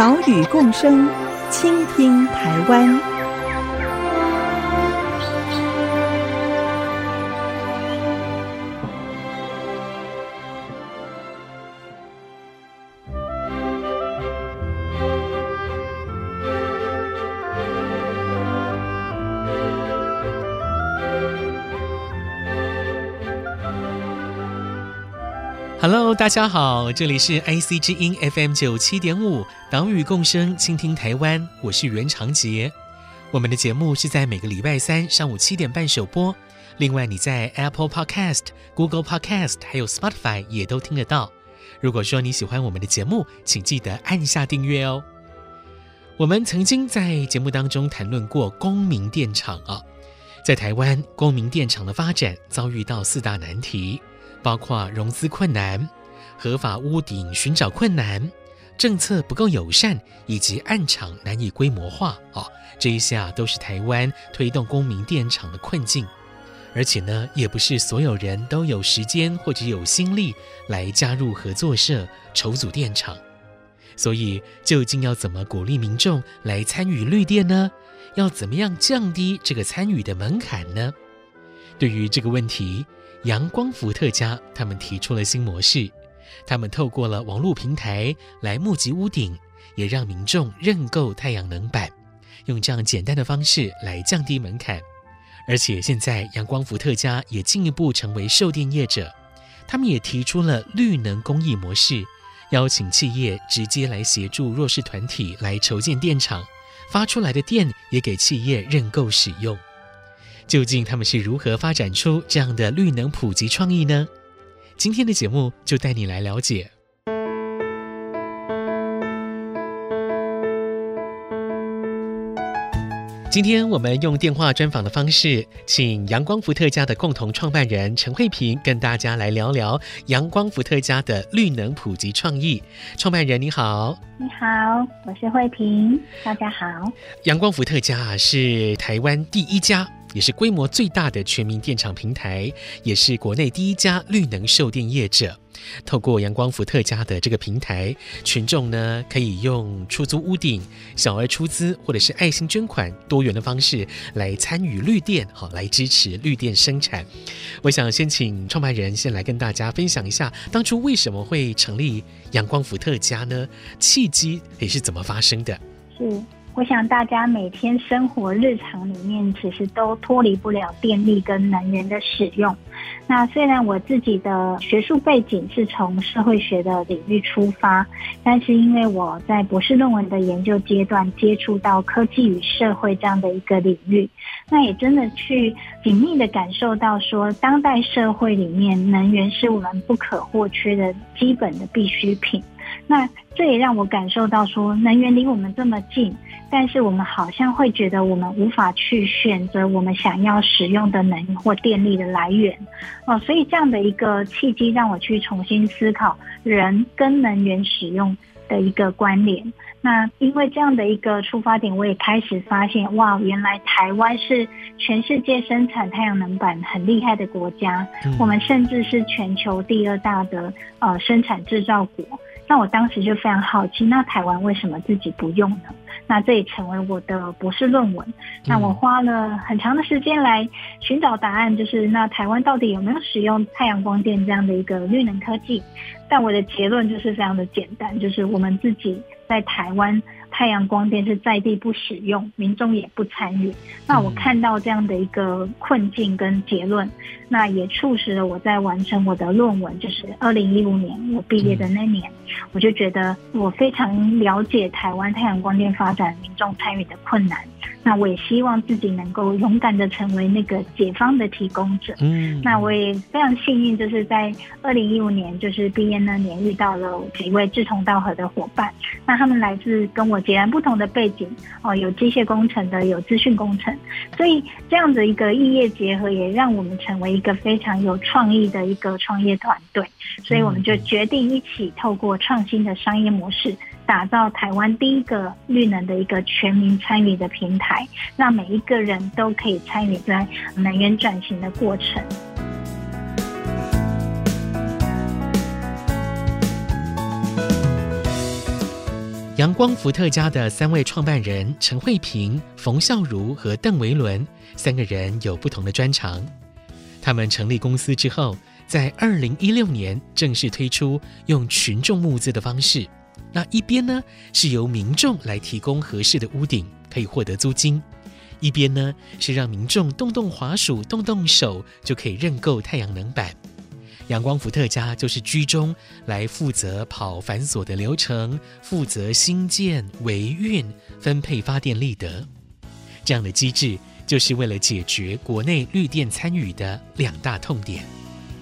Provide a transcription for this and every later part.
岛屿共生，倾听台湾。Hello，大家好，这里是 IC 之音 FM 九七点五，岛屿共生，倾听台湾，我是袁长杰。我们的节目是在每个礼拜三上午七点半首播，另外你在 Apple Podcast、Google Podcast 还有 Spotify 也都听得到。如果说你喜欢我们的节目，请记得按下订阅哦。我们曾经在节目当中谈论过公民电厂啊，在台湾公民电厂的发展遭遇到四大难题。包括融资困难、合法屋顶寻找困难、政策不够友善，以及案场难以规模化哦，这一些啊都是台湾推动公民电厂的困境。而且呢，也不是所有人都有时间或者有心力来加入合作社筹组电厂。所以，究竟要怎么鼓励民众来参与绿电呢？要怎么样降低这个参与的门槛呢？对于这个问题，阳光伏特家他们提出了新模式，他们透过了网络平台来募集屋顶，也让民众认购太阳能板，用这样简单的方式来降低门槛。而且现在阳光伏特家也进一步成为售电业者，他们也提出了绿能公益模式，邀请企业直接来协助弱势团体来筹建电厂，发出来的电也给企业认购使用。究竟他们是如何发展出这样的绿能普及创意呢？今天的节目就带你来了解。今天我们用电话专访的方式，请阳光伏特加的共同创办人陈慧萍跟大家来聊聊阳光伏特加的绿能普及创意。创办人你好，你好，我是慧萍，大家好。阳光伏特加啊是台湾第一家。也是规模最大的全民电厂平台，也是国内第一家绿能售电业者。透过阳光伏特家的这个平台，群众呢可以用出租屋顶、小额出资或者是爱心捐款多元的方式来参与绿电，好来支持绿电生产。我想先请创办人先来跟大家分享一下，当初为什么会成立阳光伏特家呢？契机也是怎么发生的？是。我想大家每天生活日常里面，其实都脱离不了电力跟能源的使用。那虽然我自己的学术背景是从社会学的领域出发，但是因为我在博士论文的研究阶段接触到科技与社会这样的一个领域，那也真的去紧密的感受到说，当代社会里面能源是我们不可或缺的基本的必需品。那这也让我感受到说，能源离我们这么近，但是我们好像会觉得我们无法去选择我们想要使用的能源或电力的来源哦，所以这样的一个契机让我去重新思考人跟能源使用的一个关联。那因为这样的一个出发点，我也开始发现，哇，原来台湾是全世界生产太阳能板很厉害的国家，我们甚至是全球第二大的呃生产制造国。那我当时就非常好奇，那台湾为什么自己不用呢？那这也成为我的博士论文。那我花了很长的时间来寻找答案，就是那台湾到底有没有使用太阳光电这样的一个绿能科技？但我的结论就是非常的简单，就是我们自己在台湾。太阳光电是在地不使用，民众也不参与。那我看到这样的一个困境跟结论，那也促使了我在完成我的论文，就是二零一五年我毕业的那年，我就觉得我非常了解台湾太阳光电发展民众参与的困难。那我也希望自己能够勇敢的成为那个解放的提供者。嗯，那我也非常幸运，就是在二零一五年就是毕业那年遇到了几位志同道合的伙伴。那他们来自跟我截然不同的背景哦，有机械工程的，有资讯工程，所以这样的一个异业结合，也让我们成为一个非常有创意的一个创业团队。所以我们就决定一起透过创新的商业模式，打造台湾第一个绿能的一个全民参与的平台，让每一个人都可以参与在能源转型的过程。阳光伏特加的三位创办人陈慧萍、冯孝如和邓维伦三个人有不同的专长。他们成立公司之后，在二零一六年正式推出用群众募资的方式。那一边呢，是由民众来提供合适的屋顶，可以获得租金；一边呢，是让民众动动滑鼠、动动手就可以认购太阳能板。阳光伏特家就是居中来负责跑繁琐的流程，负责新建、维运、分配发电利得。这样的机制，就是为了解决国内绿电参与的两大痛点。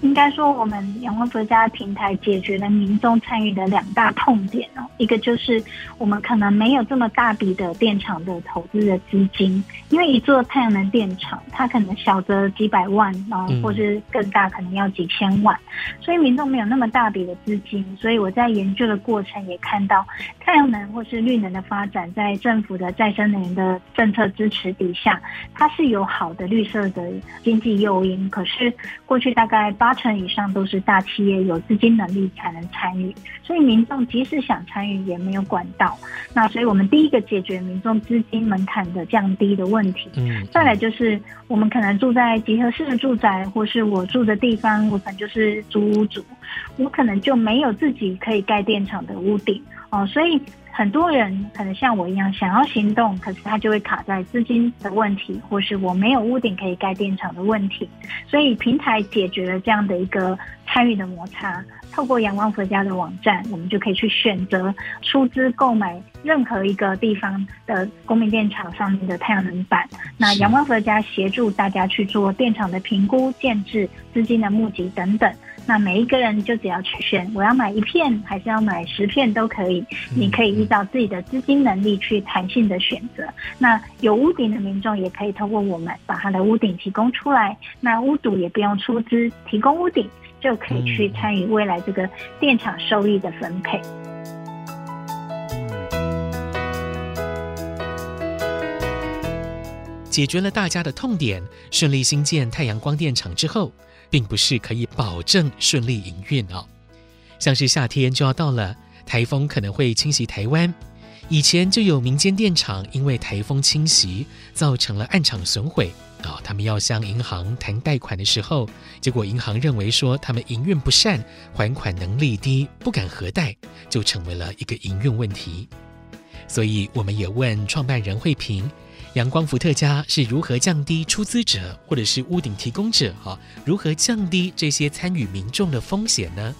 应该说，我们阳光国家平台解决了民众参与的两大痛点哦。一个就是我们可能没有这么大笔的电厂的投资的资金，因为一座太阳能电厂，它可能小则几百万啊，或是更大可能要几千万，所以民众没有那么大笔的资金。所以我在研究的过程也看到，太阳能或是绿能的发展，在政府的再生能源的政策支持底下，它是有好的绿色的经济诱因。可是过去大概八。八成以上都是大企业有资金能力才能参与，所以民众即使想参与也没有管道。那所以我们第一个解决民众资金门槛的降低的问题。嗯，再来就是我们可能住在集合式的住宅，或是我住的地方，我可能就是租屋主，我可能就没有自己可以盖电厂的屋顶哦，所以。很多人可能像我一样想要行动，可是他就会卡在资金的问题，或是我没有屋顶可以盖电厂的问题。所以平台解决了这样的一个参与的摩擦。透过阳光佛家的网站，我们就可以去选择出资购买任何一个地方的公民电厂上面的太阳能板。那阳光佛家协助大家去做电厂的评估、建制、资金的募集等等。那每一个人就只要去选，我要买一片还是要买十片都可以。你可以依照自己的资金能力去弹性的选择。那有屋顶的民众也可以透过我们把他的屋顶提供出来，那屋主也不用出资提供屋顶，就可以去参与未来这个电厂收益的分配。解决了大家的痛点，顺利兴建太阳光电厂之后。并不是可以保证顺利营运哦，像是夏天就要到了，台风可能会侵袭台湾。以前就有民间电厂因为台风侵袭，造成了暗场损毁啊、他们要向银行谈贷款的时候，结果银行认为说他们营运不善，还款能力低，不敢核贷，就成为了一个营运问题。所以我们也问创办人慧萍。阳光伏特加是如何降低出资者或者是屋顶提供者哈，如何降低这些参与民众的风险呢？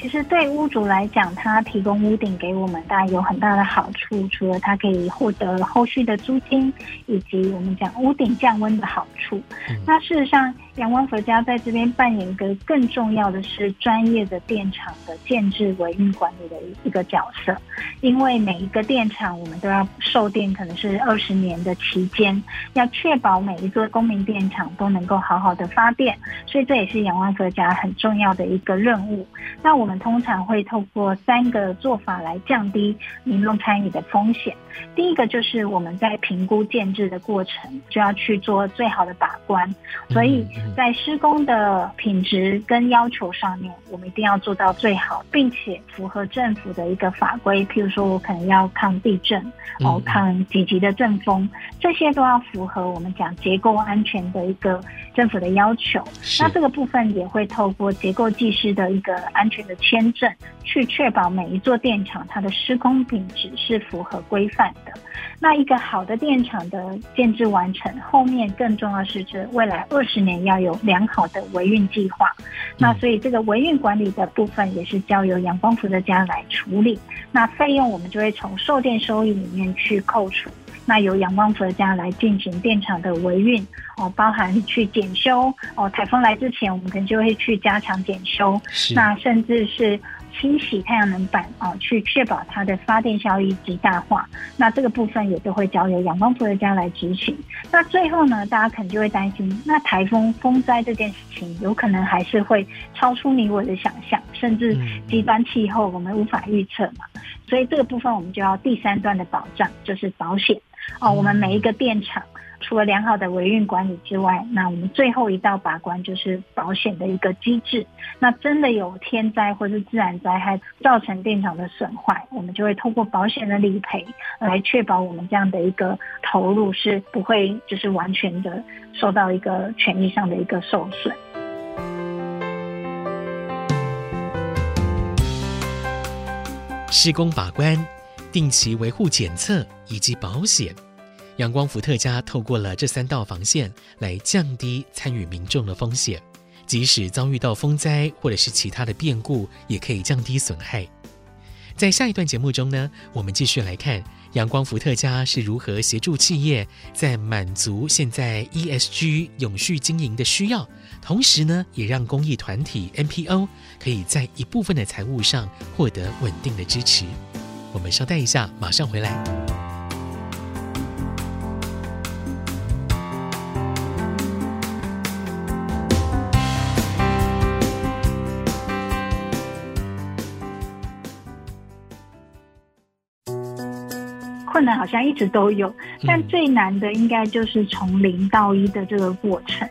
其实对屋主来讲，他提供屋顶给我们，当然有很大的好处。除了他可以获得后续的租金，以及我们讲屋顶降温的好处。嗯、那事实上，阳光佛家在这边扮演一个更重要的是专业的电厂的建制维运管理的一个角色。因为每一个电厂，我们都要售电，可能是二十年的期间，要确保每一座公民电厂都能够好好的发电，所以这也是阳光佛家很重要的一个任务。那我。我们通常会透过三个做法来降低民众参与的风险。第一个就是我们在评估建制的过程，就要去做最好的把关，所以在施工的品质跟要求上面，我们一定要做到最好，并且符合政府的一个法规。譬如说，我可能要抗地震，哦，抗几级的阵风，这些都要符合我们讲结构安全的一个政府的要求。那这个部分也会透过结构技师的一个安全的签证，去确保每一座电厂它的施工品质是符合规范的。那一个好的电厂的建制完成，后面更重要的是，这未来二十年要有良好的维运计划。那所以这个维运管理的部分也是交由阳光伏特家来处理。那费用我们就会从售电收益里面去扣除。那由阳光伏特家来进行电厂的维运哦，包含去检修哦，台风来之前，我们可能就会去加强检修，那甚至是。清洗太阳能板啊，去确保它的发电效益极大化。那这个部分也都会交由阳光伏特家来执行。那最后呢，大家可能就会担心，那台风风灾这件事情，有可能还是会超出你我的想象，甚至极端气候我们无法预测嘛。所以这个部分我们就要第三段的保障，就是保险哦。我们每一个电厂。除了良好的维运管理之外，那我们最后一道把关就是保险的一个机制。那真的有天灾或是自然灾害造成电厂的损坏，我们就会透过保险的理赔来确保我们这样的一个投入是不会就是完全的受到一个权益上的一个受损。施工把关、定期维护检测以及保险。阳光伏特加透过了这三道防线来降低参与民众的风险，即使遭遇到风灾或者是其他的变故，也可以降低损害。在下一段节目中呢，我们继续来看阳光伏特加是如何协助企业在满足现在 ESG 永续经营的需要，同时呢，也让公益团体 NPO 可以在一部分的财务上获得稳定的支持。我们稍待一下，马上回来。困难好像一直都有，但最难的应该就是从零到一的这个过程。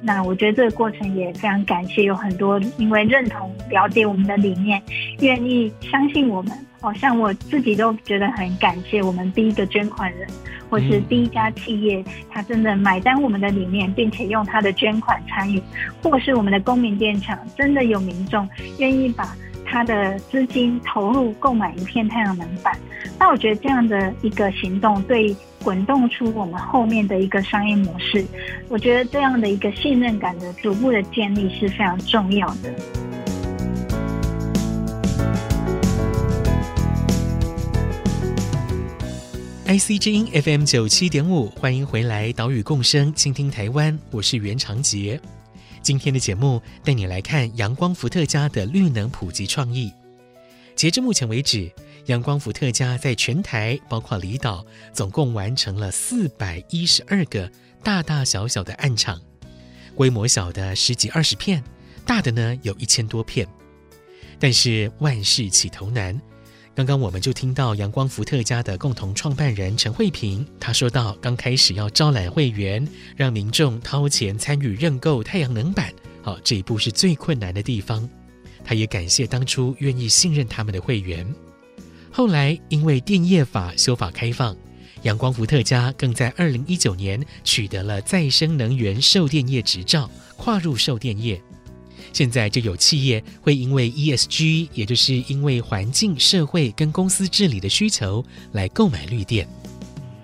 那我觉得这个过程也非常感谢有很多因为认同、了解我们的理念，愿意相信我们。哦，像我自己都觉得很感谢我们第一个捐款人，或是第一家企业，他真的买单我们的理念，并且用他的捐款参与，或是我们的公民电厂，真的有民众愿意把。他的资金投入购买一片太阳能板，那我觉得这样的一个行动，对滚动出我们后面的一个商业模式，我觉得这样的一个信任感的逐步的建立是非常重要的。IC 之音 FM 九七点五，欢迎回来，岛屿共生，倾听台湾，我是袁长杰。今天的节目带你来看阳光伏特加的绿能普及创意。截至目前为止，阳光伏特加在全台，包括离岛，总共完成了四百一十二个大大小小的案场，规模小的十几二十片，大的呢有一千多片。但是万事起头难。刚刚我们就听到阳光伏特加的共同创办人陈慧萍，她说到，刚开始要招揽会员，让民众掏钱参与认购太阳能板，好，这一步是最困难的地方。她也感谢当初愿意信任他们的会员。后来因为电业法修法开放，阳光伏特加更在二零一九年取得了再生能源售电业执照，跨入售电业。现在就有企业会因为 ESG，也就是因为环境、社会跟公司治理的需求来购买绿电。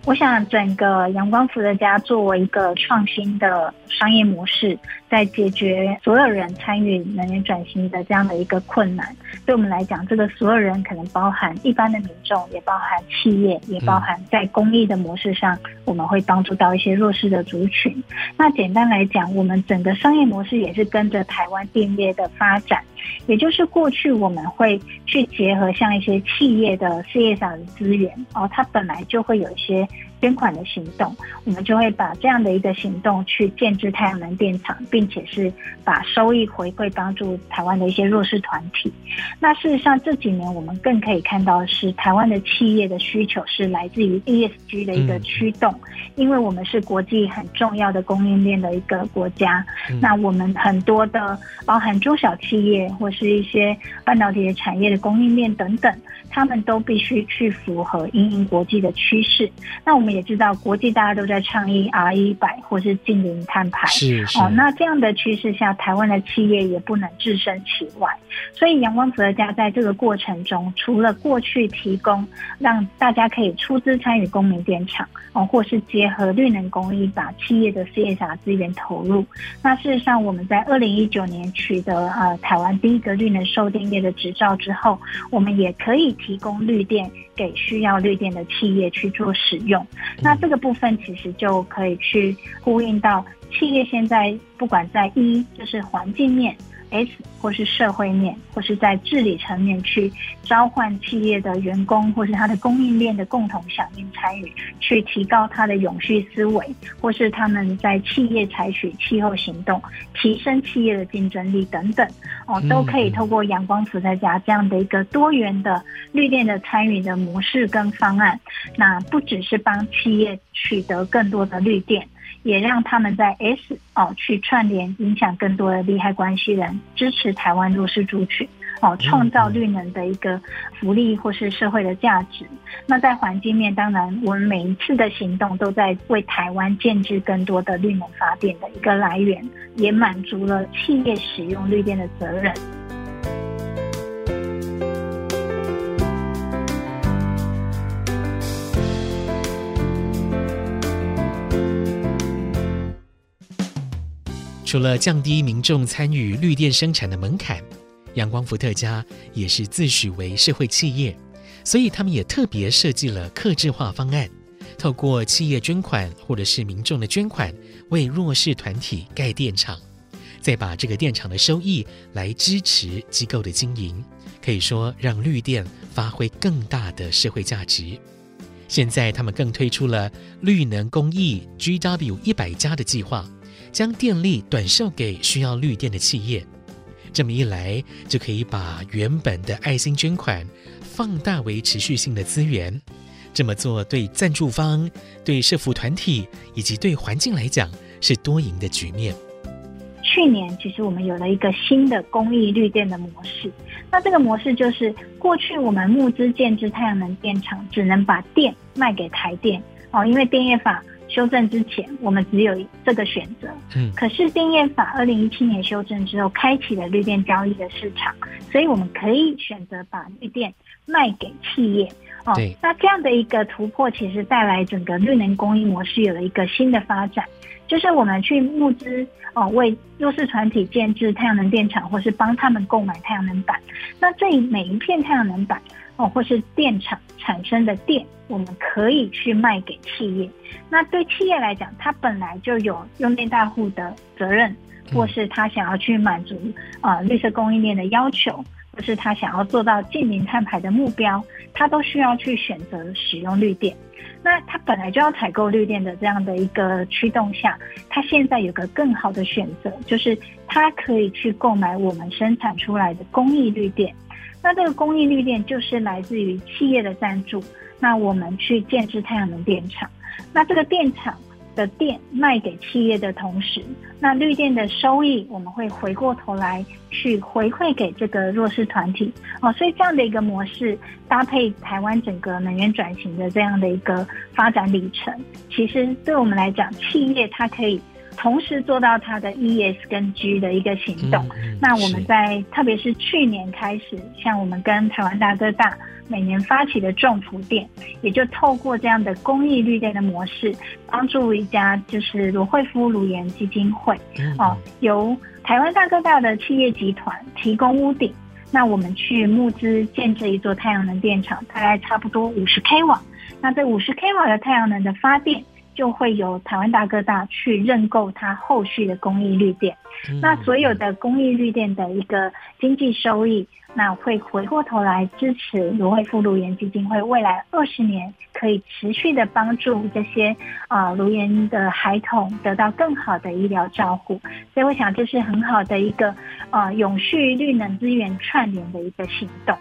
我想，整个阳光伏特家作为一个创新的商业模式，在解决所有人参与能源转型的这样的一个困难。对我们来讲，这个所有人可能包含一般的民众，也包含企业，也包含在公益的模式上，我们会帮助到一些弱势的族群。那简单来讲，我们整个商业模式也是跟着台湾电业的发展。也就是过去我们会去结合像一些企业的事业上的资源哦，它本来就会有一些捐款的行动，我们就会把这样的一个行动去建置太阳能电厂，并且是把收益回馈帮助台湾的一些弱势团体。那事实上这几年我们更可以看到的是台湾的企业的需求是来自于 ESG 的一个驱动，因为我们是国际很重要的供应链的一个国家，那我们很多的包含中小企业。或是一些半导体的产业的供应链等等，他们都必须去符合因应国际的趋势。那我们也知道，国际大家都在倡议 RE100 或是净零碳排。是是。哦，那这样的趋势下，台湾的企业也不能置身其外。所以，阳光伏特家在这个过程中，除了过去提供让大家可以出资参与公民电厂，哦，或是结合绿能公益，把企业的 CSR 资源投入。那事实上，我们在二零一九年取得呃台湾第一个绿能售电业的执照之后，我们也可以提供绿电给需要绿电的企业去做使用。那这个部分其实就可以去呼应到企业现在不管在一就是环境面。S 或是社会面，或是在治理层面去召唤企业的员工，或是它的供应链的共同响应参与，去提高它的永续思维，或是他们在企业采取气候行动，提升企业的竞争力等等，哦，都可以透过阳光伏在家这样的一个多元的绿电的参与的模式跟方案，那不只是帮企业取得更多的绿电。也让他们在 S 哦去串联，影响更多的利害关系人，支持台湾弱势族群哦，创造绿能的一个福利或是社会的价值。那在环境面，当然我们每一次的行动都在为台湾建制更多的绿能发电的一个来源，也满足了企业使用绿电的责任。除了降低民众参与绿电生产的门槛，阳光伏特加也是自诩为社会企业，所以他们也特别设计了客制化方案，透过企业捐款或者是民众的捐款，为弱势团体盖电厂，再把这个电厂的收益来支持机构的经营，可以说让绿电发挥更大的社会价值。现在他们更推出了绿能公益 GW 一百加的计划。将电力短售给需要绿电的企业，这么一来就可以把原本的爱心捐款放大为持续性的资源。这么做对赞助方、对社福团体以及对环境来讲是多赢的局面。去年其实我们有了一个新的公益绿电的模式，那这个模式就是过去我们募资建置太阳能电厂，只能把电卖给台电哦，因为电业法。修正之前，我们只有这个选择。嗯，可是电业法二零一七年修正之后，开启了绿电交易的市场，所以我们可以选择把绿电卖给企业。哦，对那这样的一个突破，其实带来整个绿能供应模式有了一个新的发展，就是我们去募资哦，为弱势团体建置太阳能电厂，或是帮他们购买太阳能板。那这每一片太阳能板。哦，或是电厂产生的电，我们可以去卖给企业。那对企业来讲，它本来就有用电大户的责任，或是他想要去满足啊、呃、绿色供应链的要求，或是他想要做到净零碳排的目标，他都需要去选择使用绿电。那他本来就要采购绿电的这样的一个驱动下，他现在有个更好的选择，就是他可以去购买我们生产出来的公益绿电。那这个公益绿电就是来自于企业的赞助，那我们去建置太阳能电厂，那这个电厂的电卖给企业的同时，那绿电的收益我们会回过头来去回馈给这个弱势团体哦，所以这样的一个模式搭配台湾整个能源转型的这样的一个发展里程，其实对我们来讲，企业它可以。同时做到它的 E S 跟 G 的一个行动。嗯、那我们在特别是去年开始，像我们跟台湾大哥大每年发起的种福店，也就透过这样的公益绿电的模式，帮助一家就是罗惠夫颅颜基金会、嗯、哦，由台湾大哥大的企业集团提供屋顶，那我们去募资建这一座太阳能电厂，大概差不多五十 k 瓦。那这五十 k 瓦的太阳能的发电。就会由台湾大哥大去认购它后续的公益绿电，嗯、那所有的公益绿电的一个经济收益，那会回过头来支持罗慧夫颅颜基金会未来二十年可以持续的帮助这些啊芦盐的孩童得到更好的医疗照顾，所以我想这是很好的一个啊永续绿能资源串联的一个行动。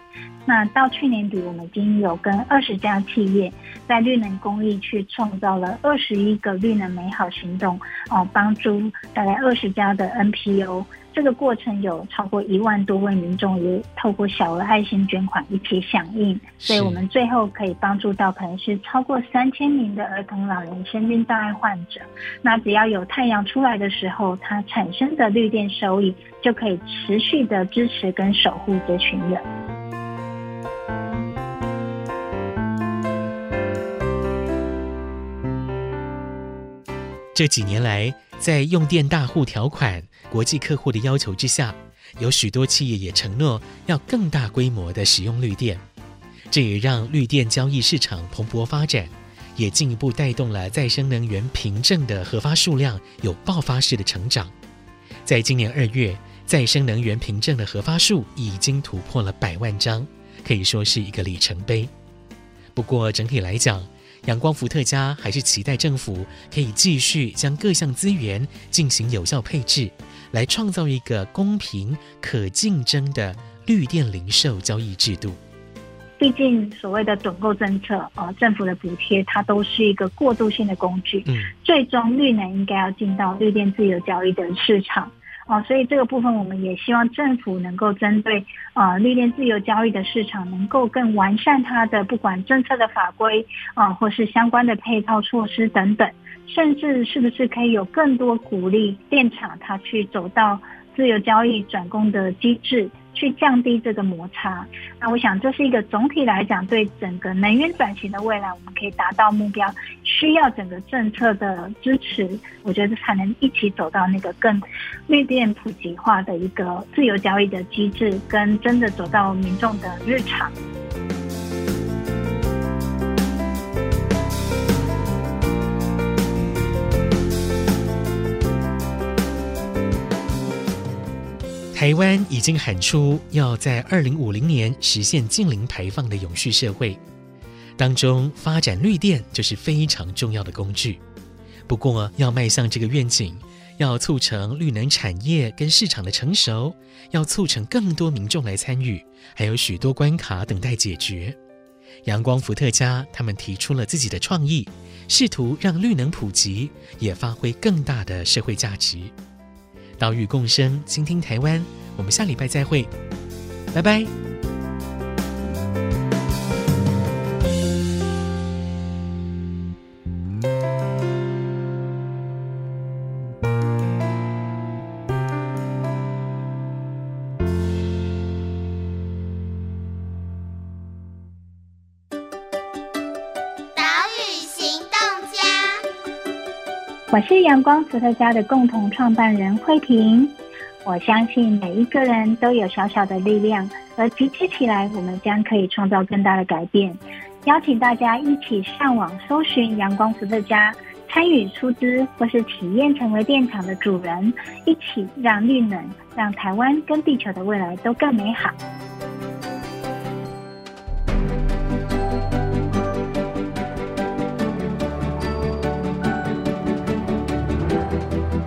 那到去年底，我们已经有跟二十家企业在绿能公益去创造了二十一个绿能美好行动，哦，帮助大概二十家的 NPO。这个过程有超过一万多位民众也透过小额爱心捐款一起响应，所以我们最后可以帮助到可能是超过三千名的儿童、老人、身心障碍患者。那只要有太阳出来的时候，它产生的绿电收益就可以持续的支持跟守护这群人。这几年来，在用电大户条款、国际客户的要求之下，有许多企业也承诺要更大规模的使用绿电。这也让绿电交易市场蓬勃发展，也进一步带动了再生能源凭证的核发数量有爆发式的成长。在今年二月，再生能源凭证的核发数已经突破了百万张，可以说是一个里程碑。不过整体来讲，阳光伏特加还是期待政府可以继续将各项资源进行有效配置，来创造一个公平、可竞争的绿电零售交易制度。毕竟所谓的趸购政策，呃，政府的补贴它都是一个过渡性的工具，嗯，最终绿能应该要进到绿电自由交易的市场。哦，所以这个部分我们也希望政府能够针对啊绿电自由交易的市场，能够更完善它的不管政策的法规啊、或是相关的配套措施等等，甚至是不是可以有更多鼓励电厂它去走到自由交易转供的机制。去降低这个摩擦，那我想这是一个总体来讲对整个能源转型的未来，我们可以达到目标，需要整个政策的支持，我觉得才能一起走到那个更绿电普及化的一个自由交易的机制，跟真的走到民众的日常。台湾已经喊出要在二零五零年实现净零排放的永续社会，当中发展绿电就是非常重要的工具。不过，要迈向这个愿景，要促成绿能产业跟市场的成熟，要促成更多民众来参与，还有许多关卡等待解决。阳光伏特加他们提出了自己的创意，试图让绿能普及，也发挥更大的社会价值。岛屿共生，倾听台湾。我们下礼拜再会，拜拜。是阳光伏特加的共同创办人慧婷。我相信每一个人都有小小的力量，而集结起来，我们将可以创造更大的改变。邀请大家一起上网搜寻阳光伏特加，参与出资或是体验成为电厂的主人，一起让绿能，让台湾跟地球的未来都更美好。